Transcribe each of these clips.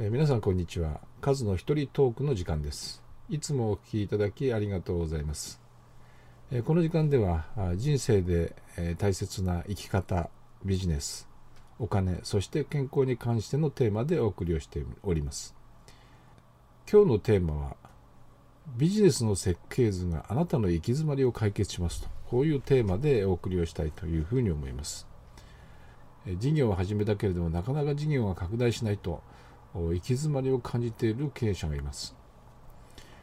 え、皆さんこんにちは。数の一人トークの時間です。いつもお聞きいただきありがとうございます、え、この時間では人生で、え、大切な生き方ビジネスお金そして健康に関してのテーマでお送りをしております。今日のテーマはビジネスの設計図があなたの行き詰まりを解決しますと。こういうテーマでお送りをしたいというふうに思います。事業を始めたけれどもなかなか事業が拡大しないと。行き詰まりを感じている経営者がいます。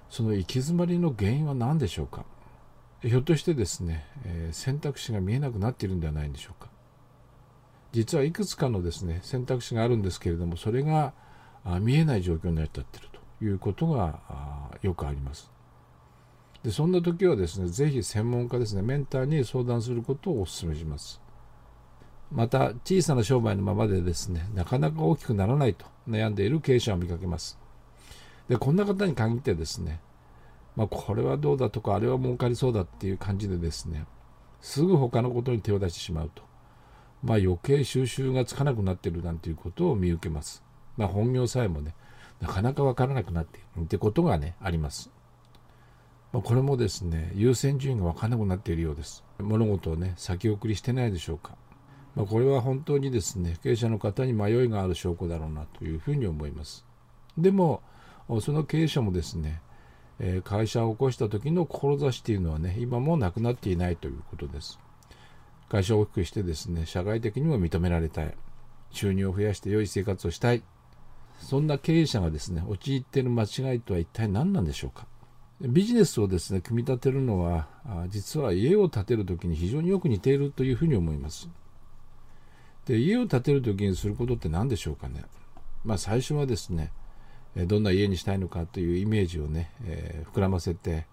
その行き詰まりの原因は何でしょうか？ひょっとしてですね、え選択肢が見えなくなっているんではないんでしょうか？実はいくつかのですね選択肢があるんですけれどもそれが見えない状況になっちゃっているということがよくあります。でそんな時はですねぜひ専門家ですねメンターに相談することをお勧めします。また小さな商売のままでですねなかなか大きくならないと悩んでいる経営者を見かけます。でこんな方に限ってですねまあ、これはどうだとかあれは儲かりそうだっていう感じでですねすぐ他のことに手を出してしまうと、まあ、余計収集がつかなくなってるなんていうことを見受けます、まあ、本業さえもねなかなかわからなくなっている。ってことがねあります、ま、これもですね優先順位がわからなくなっているようです。物事をね先送りしてないでしょうか。まあ、これは本当にですね経営者の方に迷いがある証拠だろうなというふうに思います。でもその経営者もですね会社を起こした時の志というのはね今もなくなっていないということです。会社を大きくしてですね社会的にも認められたい。収入を増やして良い生活をしたい。そんな経営者がですね陥っている間違いとは一体何なんでしょうか。ビジネスをですね組み立てるのは実は家を建てる時に非常によく似ているというふうに思います。で家を建てる時にすることって何でしょうかね。まあ、最初はですねどんな家にしたいのかというイメージをね、えー、膨らませて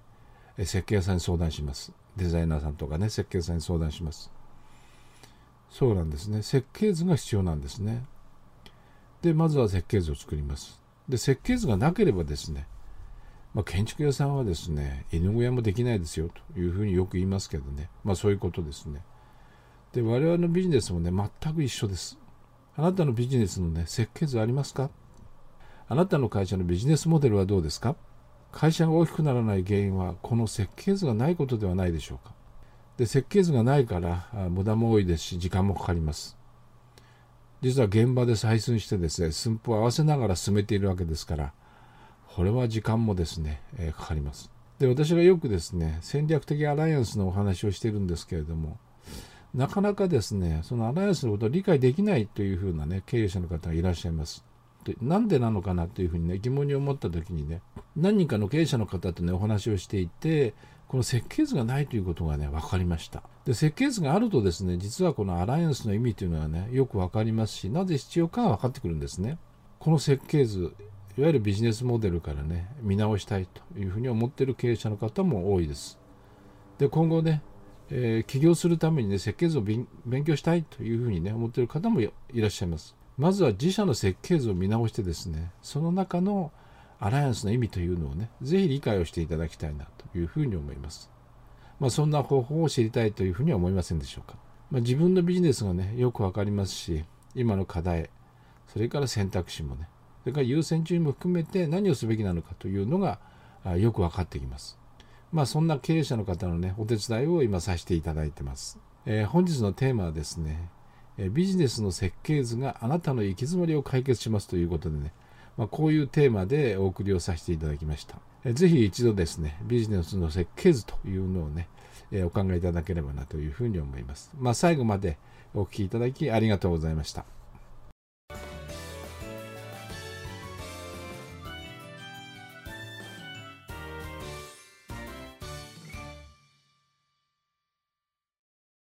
設計屋さんに相談します。デザイナーさんとかね設計屋さんに相談します。そうなんですね。設計図が必要なんですね。でまずは設計図を作ります。で設計図がなければですねまあ、建築屋さんはですね犬小屋もできないですよというふうによく言いますけどね。まあそういうことですね。で我々のビジネスもね全く一緒です。あなたのビジネスのね設計図ありますか？あなたの会社のビジネスモデルはどうですか？会社が大きくならない原因はこの設計図がないことではないでしょうか？で設計図がないから無駄も多いですし時間もかかります。実は現場で採寸してですね寸法を合わせながら進めているわけですからこれは時間もですね、え、かかります。で私がよくですね戦略的アライアンスのお話をしているんですけれどもなかなかですね、そのアライアンスのことを理解できないというふうなね、経営者の方がいらっしゃいます。でなんでなのかなというふうにね、疑問に思った時にね、何人かの経営者の方とね、お話をしていて、この設計図がないということがね、分かりました。で、設計図があるとですね、実はこのアライアンスの意味というのはね、よく分かりますし、なぜ必要かは分かってくるんですね。この設計図、いわゆるビジネスモデルからね、見直したいというふうに思っている経営者の方も多いです。で、今後ね、えー、起業するためにね、設計図を勉強したいというふうにね、思っている方もいらっしゃいます。まずは自社の設計図を見直してですね、その中のアライアンスの意味というのをね、ぜひ理解をしていただきたいなというふうに思います。まあ、そんな方法を知りたいというふうには思いませんでしょうか。まあ、自分のビジネスがね、よくわかりますし、今の課題、それから選択肢もね、それから優先順位も含めて何をすべきなのかというのがよく分かってきます。まあそんな経営者の方のね、お手伝いを今させていただいてます。えー、本日のテーマはですね、えビジネスの設計図があなたの行き詰まりを解決しますということでね、まあ、こういうテーマでお送りをさせていただきました。えぜひ一度ですね、ビジネスの設計図というのをね、えお考えいただければなというふうに思います。まあ、最後までお聴きいただきありがとうございました。